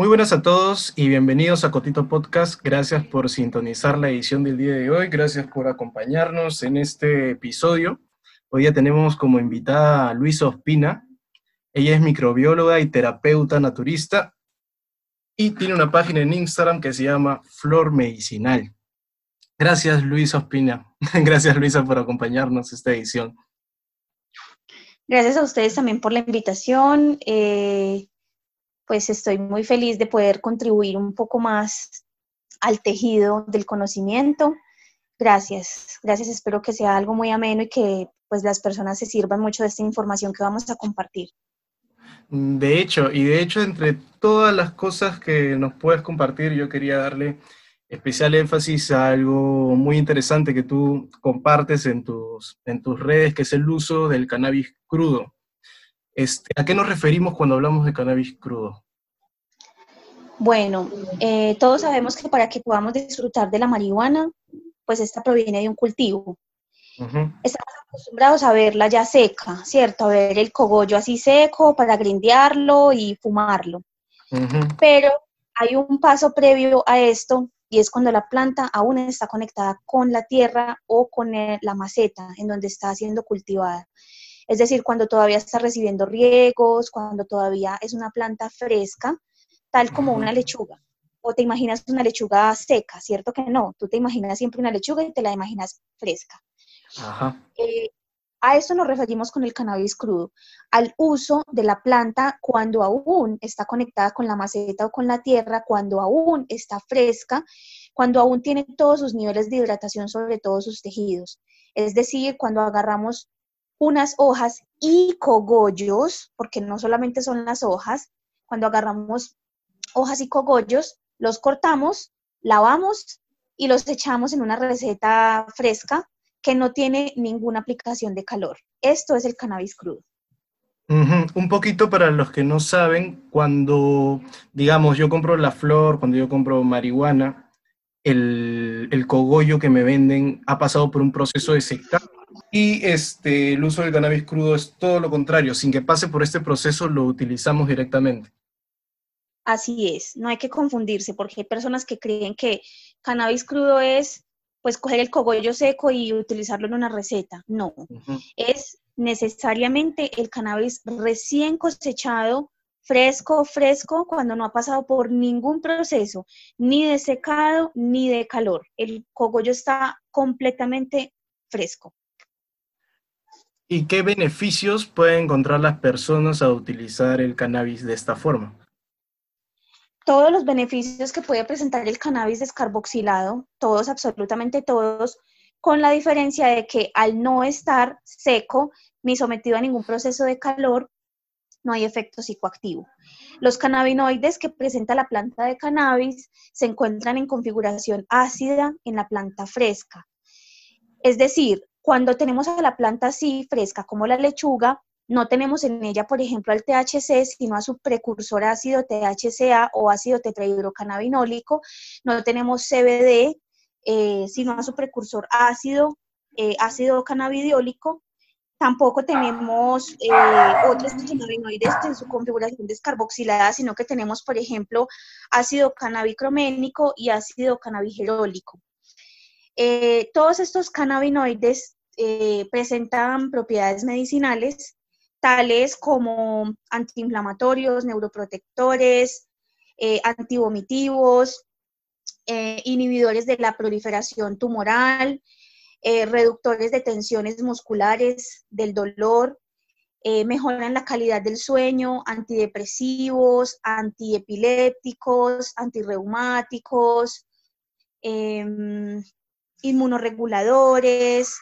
Muy buenas a todos y bienvenidos a Cotito Podcast. Gracias por sintonizar la edición del día de hoy. Gracias por acompañarnos en este episodio. Hoy ya tenemos como invitada a Luisa Ospina. Ella es microbióloga y terapeuta naturista y tiene una página en Instagram que se llama Flor Medicinal. Gracias Luisa Ospina. Gracias Luisa por acompañarnos esta edición. Gracias a ustedes también por la invitación. Eh, pues estoy muy feliz de poder contribuir un poco más al tejido del conocimiento. Gracias, gracias. Espero que sea algo muy ameno y que pues las personas se sirvan mucho de esta información que vamos a compartir. De hecho, y de hecho entre todas las cosas que nos puedes compartir, yo quería darle especial énfasis a algo muy interesante que tú compartes en tus, en tus redes, que es el uso del cannabis crudo. Este, ¿A qué nos referimos cuando hablamos de cannabis crudo? Bueno, eh, todos sabemos que para que podamos disfrutar de la marihuana, pues esta proviene de un cultivo. Estamos acostumbrados a verla ya seca, ¿cierto? A ver el cogollo así seco para grindearlo y fumarlo. Pero hay un paso previo a esto y es cuando la planta aún está conectada con la tierra o con la maceta en donde está siendo cultivada. Es decir, cuando todavía está recibiendo riegos, cuando todavía es una planta fresca, tal como una lechuga. O te imaginas una lechuga seca, ¿cierto que no? Tú te imaginas siempre una lechuga y te la imaginas fresca. Eh, a esto nos referimos con el cannabis crudo, al uso de la planta cuando aún está conectada con la maceta o con la tierra, cuando aún está fresca, cuando aún tiene todos sus niveles de hidratación sobre todos sus tejidos. Es decir, cuando agarramos unas hojas y cogollos, porque no solamente son las hojas, cuando agarramos hojas y cogollos, los cortamos, lavamos y los echamos en una receta fresca que no tiene ninguna aplicación de calor. Esto es el cannabis crudo. Un poquito para los que no saben, cuando, digamos, yo compro la flor, cuando yo compro marihuana, el, el cogollo que me venden ha pasado por un proceso de secado y este, el uso del cannabis crudo es todo lo contrario, sin que pase por este proceso lo utilizamos directamente. Así es, no hay que confundirse porque hay personas que creen que cannabis crudo es pues coger el cogollo seco y utilizarlo en una receta. No, es necesariamente el cannabis recién cosechado, fresco, fresco, cuando no ha pasado por ningún proceso, ni de secado ni de calor. El cogollo está completamente fresco. ¿Y qué beneficios pueden encontrar las personas a utilizar el cannabis de esta forma? Todos los beneficios que puede presentar el cannabis descarboxilado, todos, absolutamente todos, con la diferencia de que al no estar seco ni sometido a ningún proceso de calor, no hay efecto psicoactivo. Los cannabinoides que presenta la planta de cannabis se encuentran en configuración ácida en la planta fresca. Es decir, cuando tenemos a la planta así fresca como la lechuga, no tenemos en ella, por ejemplo, al THC, sino a su precursor ácido THCA o ácido tetrahidrocannabinólico. No tenemos CBD, eh, sino a su precursor ácido, eh, ácido cannabidiólico. Tampoco tenemos eh, otros cannabinoides en su configuración descarboxilada, sino que tenemos, por ejemplo, ácido cannabicroménico y ácido cannabigerólico. Eh, todos estos cannabinoides eh, presentan propiedades medicinales, tales como antiinflamatorios, neuroprotectores, eh, antivomitivos, inhibidores de la proliferación tumoral, reductores de tensiones musculares, del dolor, mejoran la calidad del sueño, antidepresivos, antiepilépticos, antirreumáticos, em, inmunoreguladores.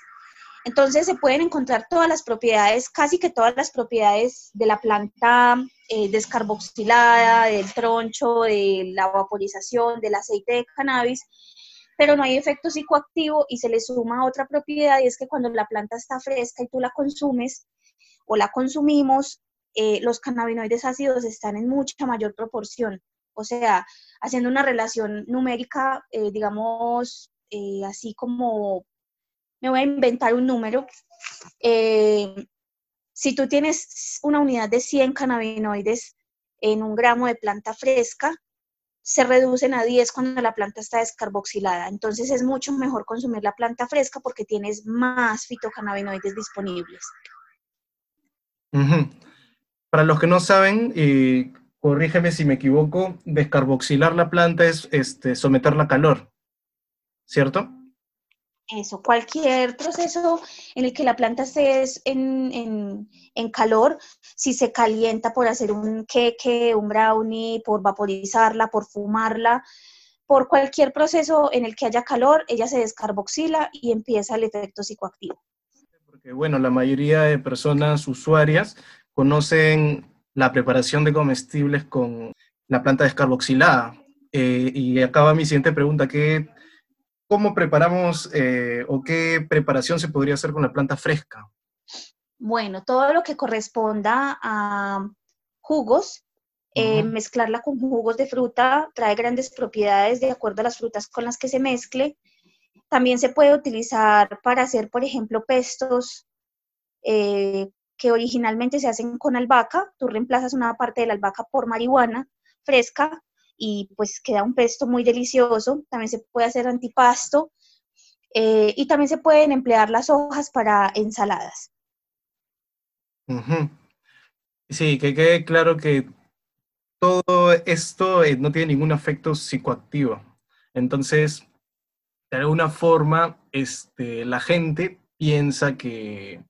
Entonces se pueden encontrar todas las propiedades, casi que todas las propiedades de la planta eh, descarboxilada, del troncho, de la vaporización, del aceite de cannabis, pero no hay efecto psicoactivo y se le suma otra propiedad y es que cuando la planta está fresca y tú la consumes o la consumimos, eh, los cannabinoides ácidos están en mucha mayor proporción. O sea, haciendo una relación numérica, eh, digamos, eh, así como me voy a inventar un número. Eh, si tú tienes una unidad de 100 cannabinoides en un gramo de planta fresca, se reducen a 10 cuando la planta está descarboxilada. Entonces es mucho mejor consumir la planta fresca porque tienes más fitocannabinoides disponibles. Para los que no saben, corrígeme si me equivoco, descarboxilar la planta es este, someterla a calor, ¿cierto? Eso, cualquier proceso en el que la planta esté en, calor, si se calienta por hacer un queque, un brownie, por vaporizarla, por fumarla, por cualquier proceso en el que haya calor, ella se descarboxila y empieza el efecto psicoactivo. Porque bueno, la mayoría de personas usuarias conocen la preparación de comestibles con la planta descarboxilada. Eh, y acaba mi siguiente pregunta, ¿qué ¿Cómo preparamos eh, o qué preparación se podría hacer con la planta fresca? Bueno, todo lo que corresponda a jugos, eh, mezclarla con jugos de fruta trae grandes propiedades de acuerdo a las frutas con las que se mezcle. También se puede utilizar para hacer, por ejemplo, pestos eh, que originalmente se hacen con albahaca. Tú reemplazas una parte de la albahaca por marihuana fresca y pues queda un pesto muy delicioso. También se puede hacer antipasto eh, y también se pueden emplear las hojas para ensaladas. Sí, que quede claro que todo esto eh, no tiene ningún efecto psicoactivo. Entonces, de alguna forma, este, la gente piensa que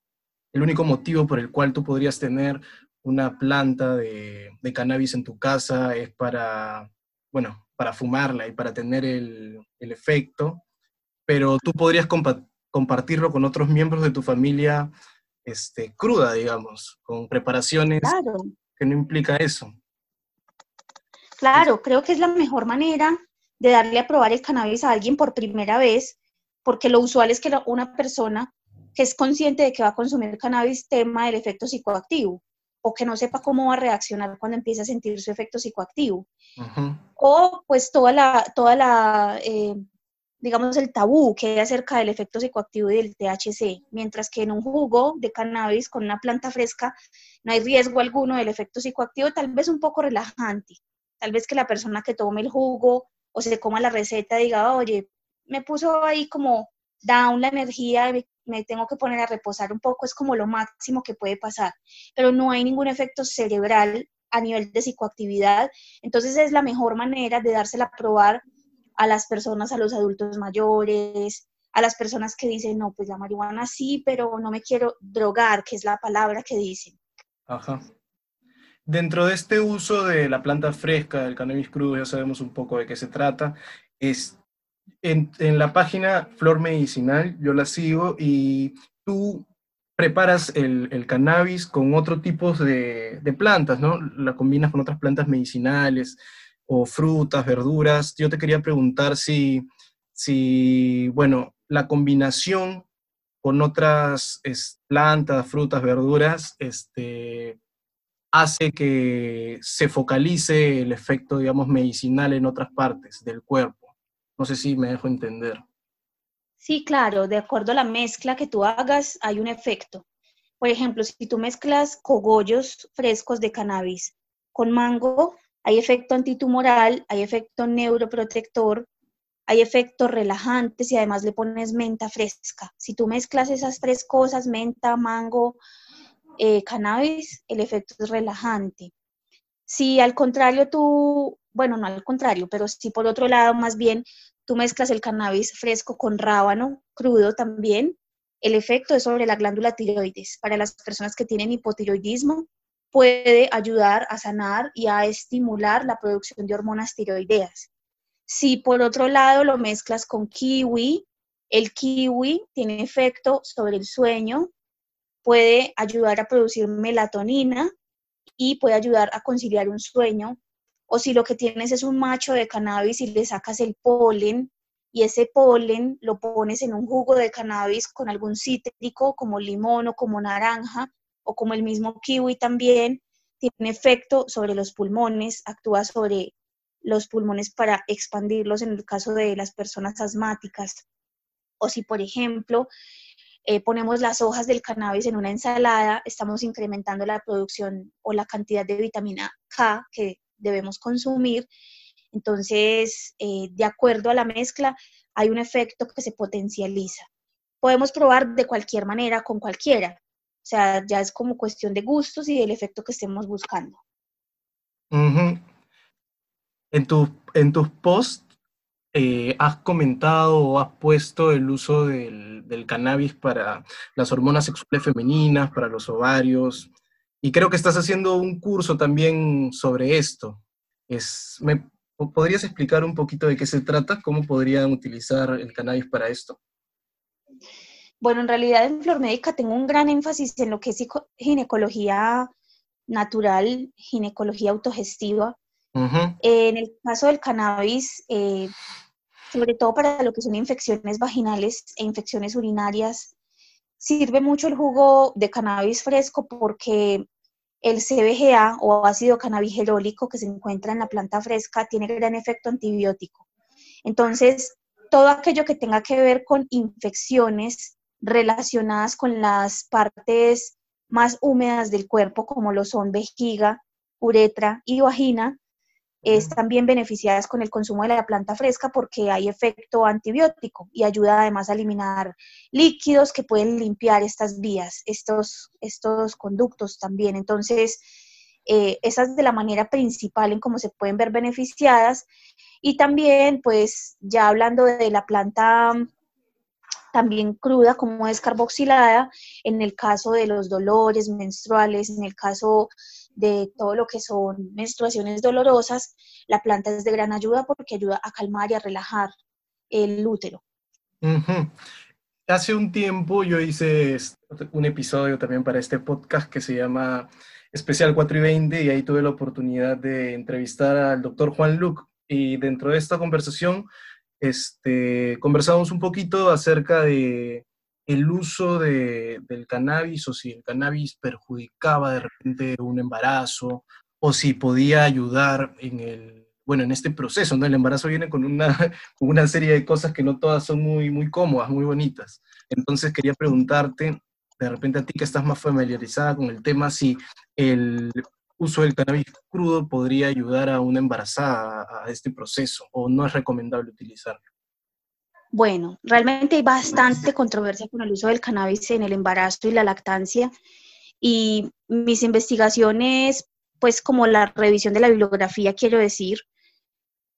el único motivo por el cual tú podrías tener una planta de cannabis en tu casa es para bueno, para fumarla y para tener el, efecto, pero tú podrías compartirlo con otros miembros de tu familia este, cruda, digamos, con preparaciones que no implica eso. Claro, creo que es la mejor manera de darle a probar el cannabis a alguien por primera vez, porque lo usual es que una persona que es consciente de que va a consumir cannabis tema el efecto psicoactivo o que no sepa cómo va a reaccionar cuando empiece a sentir su efecto psicoactivo. O pues toda la, toda la eh, digamos, el tabú que hay acerca del efecto psicoactivo y del THC, mientras que en un jugo de cannabis con una planta fresca no hay riesgo alguno del efecto psicoactivo, tal vez un poco relajante, tal vez que la persona que tome el jugo o se coma la receta diga, oye, me puso ahí como down la energía, me tengo que poner a reposar un poco, es como lo máximo que puede pasar, pero no hay ningún efecto cerebral a nivel de psicoactividad, entonces es la mejor manera de dársela a probar a las personas, a los adultos mayores, a las personas que dicen, no, pues la marihuana sí, pero no me quiero drogar, que es la palabra que dicen. Ajá. Dentro de este uso de la planta fresca, del cannabis crudo, ya sabemos un poco de qué se trata. Es, en, la página Flor Medicinal, yo la sigo y tú preparas el, cannabis con otro tipo de, plantas, ¿no? La combinas con otras plantas medicinales o frutas, verduras. Yo te quería preguntar si, si bueno, la combinación con otras plantas, frutas, verduras, este, hace que se focalice el efecto, digamos, medicinal en otras partes del cuerpo. No sé si me dejo entender. Sí, claro, de acuerdo a la mezcla que tú hagas, hay un efecto. Por ejemplo, si tú mezclas cogollos frescos de cannabis con mango, hay efecto antitumoral, hay efecto neuroprotector, hay efectos relajantes y además le pones menta fresca. Si tú mezclas esas tres cosas, menta, mango, eh, cannabis, el efecto es relajante. Si al contrario tú bueno, no al contrario, pero si por otro lado más bien tú mezclas el cannabis fresco con rábano crudo también, el efecto es sobre la glándula tiroides. Para las personas que tienen hipotiroidismo, puede ayudar a sanar y a estimular la producción de hormonas tiroideas. Si por otro lado lo mezclas con kiwi, el kiwi tiene efecto sobre el sueño, puede ayudar a producir melatonina y puede ayudar a conciliar un sueño o si lo que tienes es un macho de cannabis y le sacas el polen y ese polen lo pones en un jugo de cannabis con algún cítrico como limón o como naranja o como el mismo kiwi también, tiene efecto sobre los pulmones, actúa sobre los pulmones para expandirlos en el caso de las personas asmáticas. O si, por ejemplo, eh, ponemos las hojas del cannabis en una ensalada, estamos incrementando la producción o la cantidad de vitamina K que debemos consumir Entonces, eh, de acuerdo a la mezcla, hay un efecto que se potencializa. Podemos probar de cualquier manera con cualquiera. O sea, ya es como cuestión de gustos y del efecto que estemos buscando. en, tu, en tus posts eh, has comentado o has puesto el uso del, cannabis para las hormonas sexuales femeninas, para los ovarios, y creo que estás haciendo un curso también sobre esto. Es, ¿me, ¿Podrías explicar un poquito de qué se trata? ¿Cómo podrían utilizar el cannabis para esto? Bueno, en realidad en Flor Médica tengo un gran énfasis en lo que es ginecología natural, ginecología autogestiva. En el caso del cannabis, eh, sobre todo para lo que son infecciones vaginales e infecciones urinarias, sirve mucho el jugo de cannabis fresco porque el CBGA o ácido cannabigerólico que se encuentra en la planta fresca tiene gran efecto antibiótico. Entonces, todo aquello que tenga que ver con infecciones relacionadas con las partes más húmedas del cuerpo, como lo son vejiga, uretra y vagina, están bien beneficiadas con el consumo de la planta fresca porque hay efecto antibiótico y ayuda además a eliminar líquidos que pueden limpiar estas vías, estos, estos conductos también. Entonces, eh, esa es de la manera principal en cómo se pueden ver beneficiadas. Y también, pues, ya hablando de la planta también cruda como descarboxilada, en el caso de los dolores menstruales, en el caso de todo lo que son menstruaciones dolorosas, la planta es de gran ayuda porque ayuda a calmar y a relajar el útero. Hace un tiempo yo hice un episodio también para este podcast que se llama Especial 4 y 20 y ahí tuve la oportunidad de entrevistar al doctor Juan Luc y dentro de esta conversación este, conversamos un poquito acerca de el uso de, del cannabis o si el cannabis perjudicaba de repente un embarazo o si podía ayudar en el, bueno, en este proceso, ¿no? El embarazo viene con una, una serie de cosas que no todas son muy, muy cómodas, muy bonitas. Entonces quería preguntarte, de repente a ti que estás más familiarizada con el tema, si el uso del cannabis crudo podría ayudar a una embarazada a este proceso o no es recomendable utilizarlo. Bueno, realmente hay bastante controversia con el uso del cannabis en el embarazo y la lactancia y mis investigaciones, pues como la revisión de la bibliografía, quiero decir,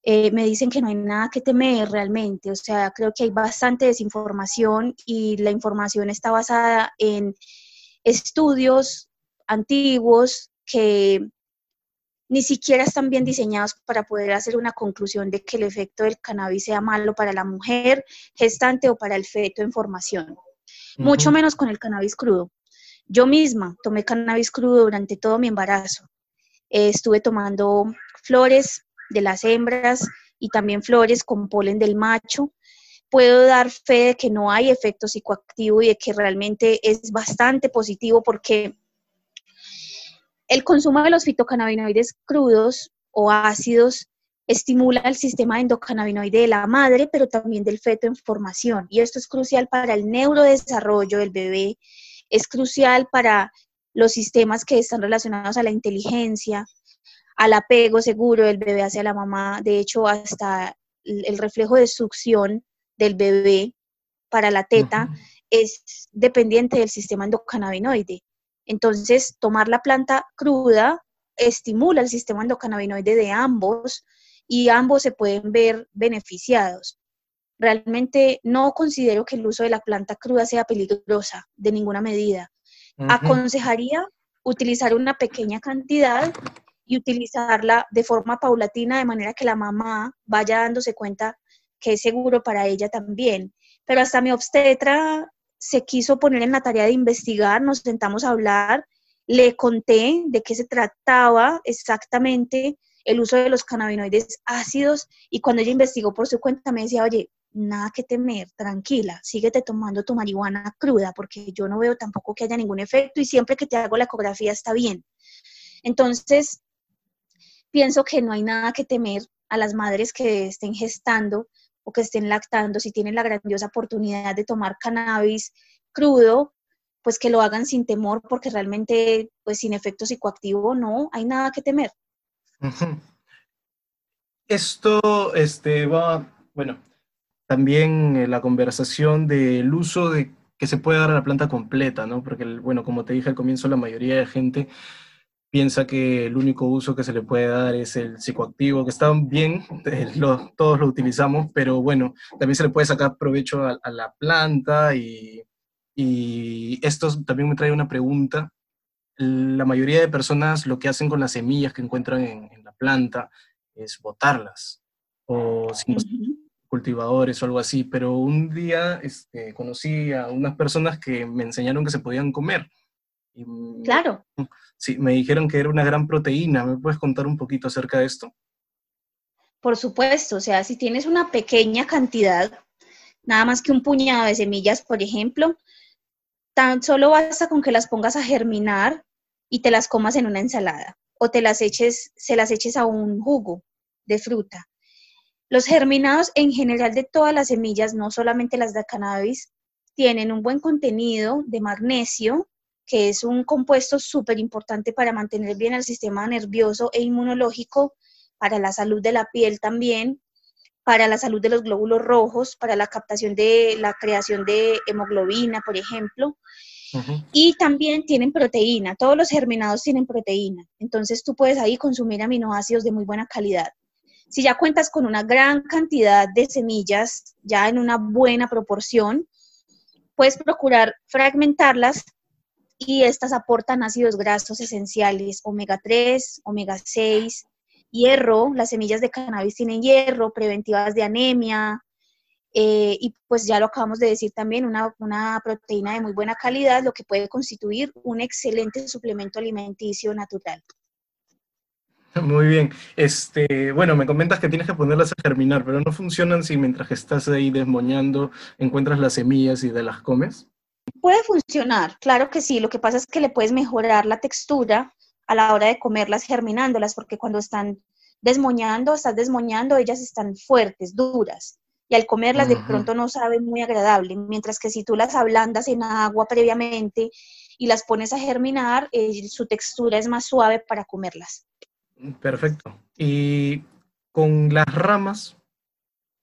eh, me dicen que no hay nada que temer realmente. O sea, creo que hay bastante desinformación y la información está basada en estudios antiguos que ni siquiera están bien diseñados para poder hacer una conclusión de que el efecto del cannabis sea malo para la mujer gestante o para el feto en formación. Mucho menos con el cannabis crudo. Yo misma tomé cannabis crudo durante todo mi embarazo. estuve tomando flores de las hembras y también flores con polen del macho. Puedo dar fe de que no hay efecto psicoactivo y de que realmente es bastante positivo porque el consumo de los fitocannabinoides crudos o ácidos estimula el sistema endocannabinoide de la madre, pero también del feto en formación. Y esto es crucial para el neurodesarrollo del bebé, es crucial para los sistemas que están relacionados a la inteligencia, al apego seguro del bebé hacia la mamá. De hecho, hasta el reflejo de succión del bebé para la teta es dependiente del sistema endocannabinoide. Entonces, tomar la planta cruda estimula el sistema endocannabinoide de ambos y ambos se pueden ver beneficiados. Realmente no considero que el uso de la planta cruda sea peligrosa de ninguna medida. Aconsejaría utilizar una pequeña cantidad y utilizarla de forma paulatina de manera que la mamá vaya dándose cuenta que es seguro para ella también. Pero hasta mi obstetra se quiso poner en la tarea de investigar, nos sentamos a hablar, le conté de qué se trataba exactamente el uso de los cannabinoides ácidos y cuando ella investigó por su cuenta me decía, oye, nada que temer, tranquila, síguete tomando tu marihuana cruda porque yo no veo tampoco que haya ningún efecto y siempre que te hago la ecografía está bien. Entonces, pienso que no hay nada que temer a las madres que estén gestando o que estén lactando, si tienen la grandiosa oportunidad de tomar cannabis crudo, pues que lo hagan sin temor, porque realmente, pues sin efecto psicoactivo, no hay nada que temer. Esto este, va, bueno, también eh, la conversación del uso de que se puede dar a la planta completa, ¿no? Porque, bueno, como te dije al comienzo, la mayoría de gente piensa que el único uso que se le puede dar es el psicoactivo, que está bien, todos lo utilizamos, pero bueno, también se le puede sacar provecho a, la planta y, esto también me trae una pregunta. La mayoría de personas lo que hacen con las semillas que encuentran en, la planta es botarlas o sin cultivadores o algo así, pero un día este, conocí a unas personas que me enseñaron que se podían comer. Claro. Sí, me dijeron que era una gran proteína. ¿Me puedes contar un poquito acerca de esto? Por supuesto, o sea, si tienes una pequeña cantidad, nada más que un puñado de semillas, por ejemplo, tan solo basta con que las pongas a germinar y te las comas en una ensalada o te las eches, se las eches a un jugo de fruta. Los germinados en general de todas las semillas, no solamente las de cannabis, tienen un buen contenido de magnesio, que es un compuesto súper importante para mantener bien el sistema nervioso e inmunológico, para la salud de la piel también, para la salud de los glóbulos rojos, para la captación de la creación de hemoglobina, por ejemplo. Y también tienen proteína, todos los germinados tienen proteína, entonces tú puedes ahí consumir aminoácidos de muy buena calidad. Si ya cuentas con una gran cantidad de semillas, ya en una buena proporción, puedes procurar fragmentarlas y estas aportan ácidos grasos esenciales, omega 3, omega 6, hierro, las semillas de cannabis tienen hierro, preventivas de anemia, eh, y pues ya lo acabamos de decir también, una, una, proteína de muy buena calidad, lo que puede constituir un excelente suplemento alimenticio natural. Muy bien. Este, bueno, me comentas que tienes que ponerlas a germinar, pero no funcionan si mientras estás ahí desmoñando encuentras las semillas y de las comes. Puede funcionar, claro que sí. Lo que pasa es que le puedes mejorar la textura a la hora de comerlas germinándolas, porque cuando están desmoñando, estás desmoñando, ellas están fuertes, duras. Y al comerlas de pronto no saben muy agradable, mientras que si tú las ablandas en agua previamente y las pones a germinar, eh, su textura es más suave para comerlas. Perfecto. Y con las ramas,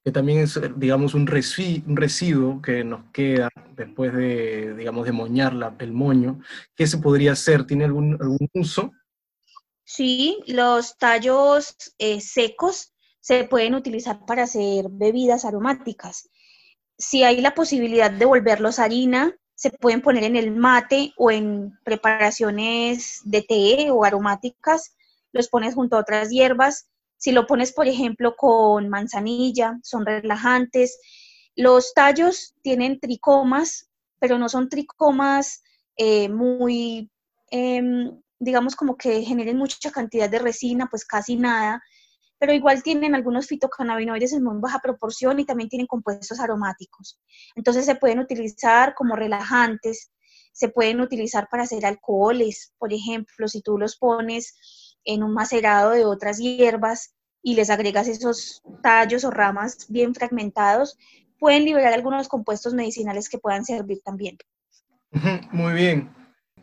que también es, digamos, un, residuo que nos queda después de, digamos, de moñar el moño. ¿Qué se podría hacer? ¿Tiene algún, algún uso? Sí, los tallos eh, secos se pueden utilizar para hacer bebidas aromáticas. Si hay la posibilidad de volverlos harina, se pueden poner en el mate o en preparaciones de té o aromáticas, los pones junto a otras hierbas si lo pones, por ejemplo, con manzanilla, son relajantes. Los tallos tienen tricomas, pero no son tricomas eh, muy, em, digamos, como que generen mucha cantidad de resina, pues casi nada, pero igual tienen algunos fitocannabinoides en muy baja proporción y también tienen compuestos aromáticos. Entonces se pueden utilizar como relajantes, se pueden utilizar para hacer alcoholes, por ejemplo, si tú los pones en un macerado de otras hierbas y les agregas esos tallos o ramas bien fragmentados, pueden liberar algunos compuestos medicinales que puedan servir también. Muy bien.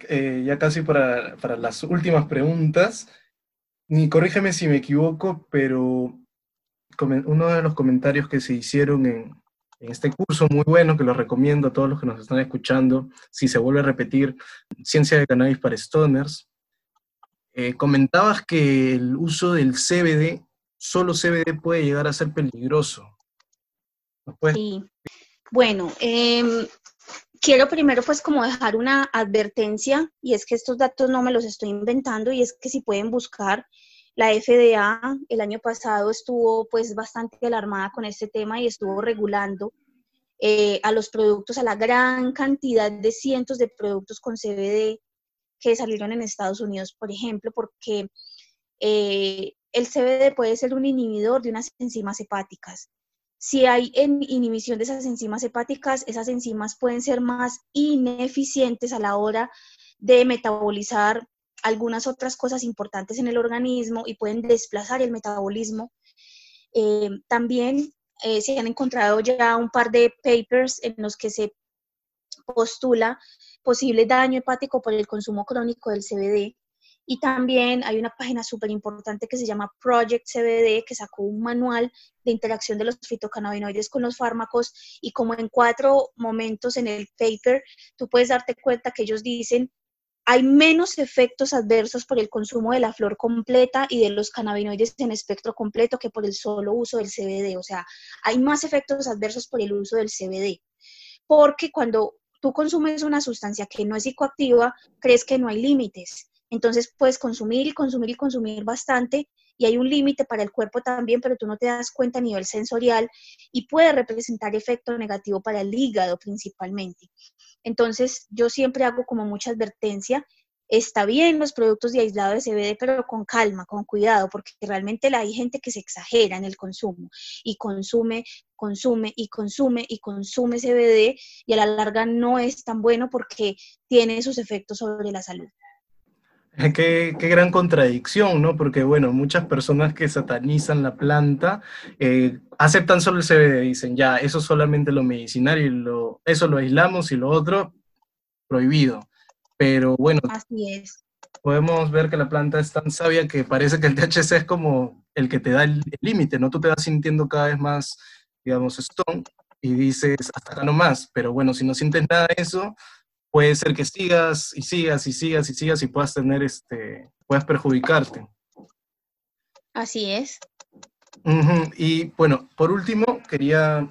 Eh, ya casi para, para, las últimas preguntas, ni corrígeme si me equivoco, pero uno de los comentarios que se hicieron en, en este curso muy bueno, que lo recomiendo a todos los que nos están escuchando, si se vuelve a repetir, Ciencia de Cannabis para Stoners, eh, comentabas que el uso del CBD, solo CBD puede llegar a ser peligroso. Sí. Bueno, em, quiero primero pues como dejar una advertencia y es que estos datos no me los estoy inventando y es que si pueden buscar la FDA el año pasado estuvo pues bastante alarmada con este tema y estuvo regulando eh, a los productos, a la gran cantidad de cientos de productos con CBD que salieron en Estados Unidos, por ejemplo, porque eh, el CBD puede ser un inhibidor de unas enzimas hepáticas. Si hay inhibición de esas enzimas hepáticas, esas enzimas pueden ser más ineficientes a la hora de metabolizar algunas otras cosas importantes en el organismo y pueden desplazar el metabolismo. Eh, también eh, se han encontrado ya un par de papers en los que se postula posible daño hepático por el consumo crónico del CBD. Y también hay una página súper importante que se llama Project CBD, que sacó un manual de interacción de los fitocannabinoides con los fármacos y como en cuatro momentos en el paper, tú puedes darte cuenta que ellos dicen hay menos efectos adversos por el consumo de la flor completa y de los cannabinoides en espectro completo que por el solo uso del CBD. O sea, hay más efectos adversos por el uso del CBD. Porque cuando tú consumes una sustancia que no es psicoactiva, crees que no hay límites. Entonces puedes consumir y consumir y consumir bastante y hay un límite para el cuerpo también, pero tú no te das cuenta a nivel sensorial y puede representar efecto negativo para el hígado principalmente. Entonces yo siempre hago como mucha advertencia. Está bien los productos de aislado de CBD, pero con calma, con cuidado, porque realmente hay gente que se exagera en el consumo y consume, consume y consume y consume CBD y a la larga no es tan bueno porque tiene sus efectos sobre la salud. Qué, qué, gran contradicción, ¿no? Porque, bueno, muchas personas que satanizan la planta eh, aceptan solo el CBD, dicen, ya, eso es solamente lo medicinal y lo, eso lo aislamos y lo otro prohibido. Pero bueno, Así es. podemos ver que la planta es tan sabia que parece que el THC es como el que te da el límite, ¿no? Tú te vas sintiendo cada vez más, digamos, stone y dices, hasta acá no más, pero bueno, si no sientes nada de eso, puede ser que sigas y sigas y sigas y sigas y puedas tener, este, puedas perjudicarte. Así es. Y bueno, por último, quería,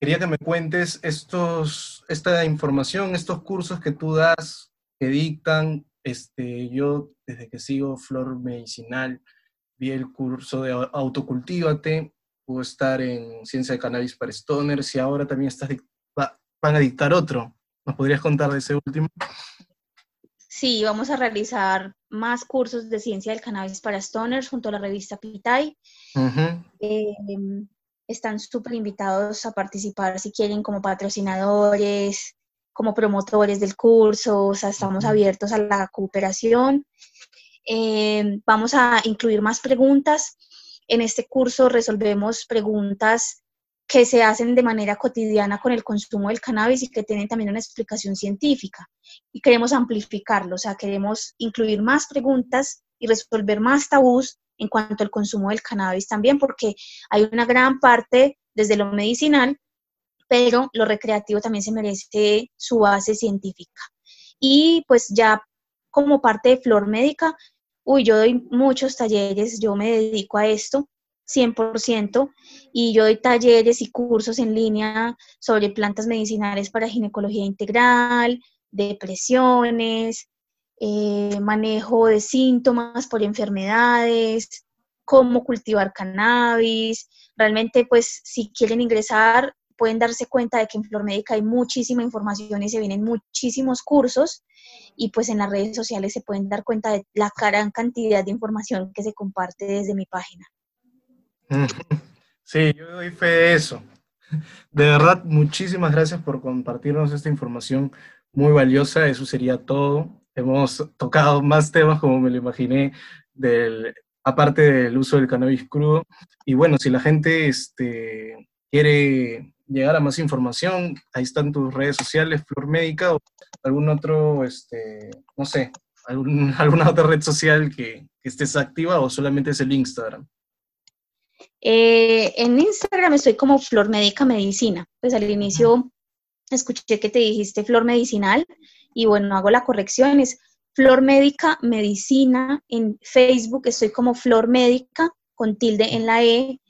quería que me cuentes estos, esta información, estos cursos que tú das, que dictan. Este, yo, desde que sigo Flor Medicinal, vi el curso de Autocultívate, pude estar en Ciencia de Cannabis para Stoners y ahora también estás, van a dictar otro. ¿Nos podrías contar de ese último? Sí, vamos a realizar más cursos de ciencia del cannabis para stoners junto a la revista Pitay. Em, están súper invitados a participar si quieren como patrocinadores, como promotores del curso, o sea, estamos abiertos a la cooperación. Em, vamos a incluir más preguntas. En este curso resolvemos preguntas que se hacen de manera cotidiana con el consumo del cannabis y que tienen también una explicación científica. Y queremos amplificarlo, o sea, queremos incluir más preguntas y resolver más tabús en cuanto al consumo del cannabis también, porque hay una gran parte desde lo medicinal, pero lo recreativo también se merece su base científica. Y pues ya como parte de Flor Médica, uy, yo doy muchos talleres, yo me dedico a esto, 100% y yo doy talleres y cursos en línea sobre plantas medicinales para ginecología integral, depresiones, eh, manejo de síntomas por enfermedades, cómo cultivar cannabis. Realmente, pues, si quieren ingresar, pueden darse cuenta de que en Flor Médica hay muchísima información y se vienen muchísimos cursos y pues en las redes sociales se pueden dar cuenta de la gran cantidad de información que se comparte desde mi página. Sí, yo doy fe de eso. De verdad, muchísimas gracias por compartirnos esta información muy valiosa. Eso sería todo. Hemos tocado más temas como me lo imaginé, del, aparte del uso del cannabis crudo. Y bueno, si la gente este, quiere llegar a más información, ahí están tus redes sociales, Flor Médica o algún otro, este, no sé, alguna otra red social que, que estés activa o solamente es el Instagram. Eh, en Instagram estoy como Flor Médica Medicina. Pues al inicio escuché que te dijiste Flor Medicinal y bueno, hago la corrección, es Flor Médica Medicina. En Facebook estoy como Flor Médica con tilde en la E.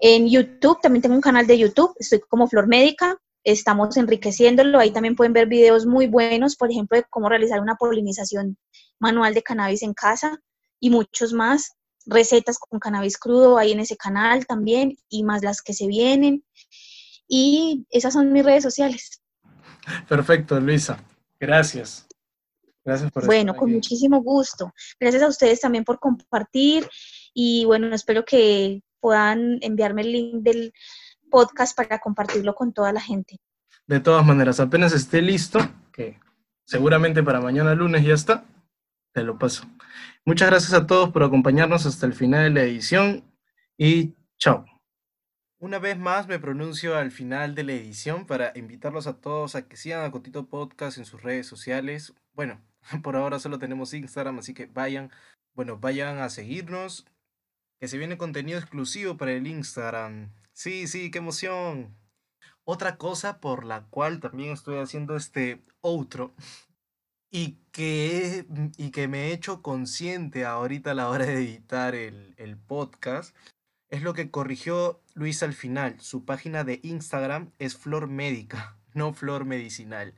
En YouTube también tengo un canal de YouTube, estoy como Flor Médica. Estamos enriqueciéndolo. Ahí también pueden ver videos muy buenos, por ejemplo, de cómo realizar una polinización manual de cannabis en casa y muchos más recetas con cannabis crudo ahí en ese canal también y más las que se vienen. Y esas son mis redes sociales. Perfecto, Luisa. Gracias. Gracias por Bueno, con muchísimo gusto. Gracias a ustedes también por compartir y bueno, espero que puedan enviarme el link del podcast para compartirlo con toda la gente. De todas maneras, apenas esté listo, que seguramente para mañana lunes ya está, te lo paso. Muchas gracias a todos por acompañarnos hasta el final de la edición y chao. Una vez más me pronuncio al final de la edición para invitarlos a todos a que sigan a Cotito Podcast en sus redes sociales. Bueno, Por ahora solo tenemos Instagram, así que vayan, bueno, vayan a seguirnos, que se viene contenido exclusivo para el Instagram. Sí, sí, qué emoción. Otra cosa por la cual también estoy haciendo este outro y que, y que me he hecho consciente ahorita a la hora de editar el, el podcast es lo que corrigió Luis al final. Su página de Instagram es Flor Médica, no Flor Medicinal.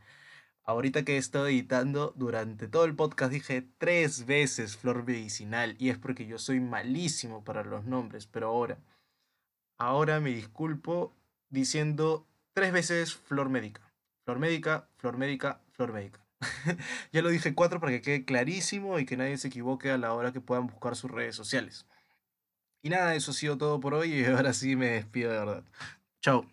Ahorita que he estado editando, durante todo el podcast dije tres veces Flor Medicinal y es porque yo soy malísimo para los nombres, pero ahora, ahora me disculpo diciendo tres veces Flor Médica. Flor Médica, Flor Médica, Flor Médica. ya lo dije cuatro para que quede clarísimo y que nadie se equivoque a la hora que puedan buscar sus redes sociales. Y nada, eso ha sido todo por hoy y ahora sí me despido de verdad. Chao.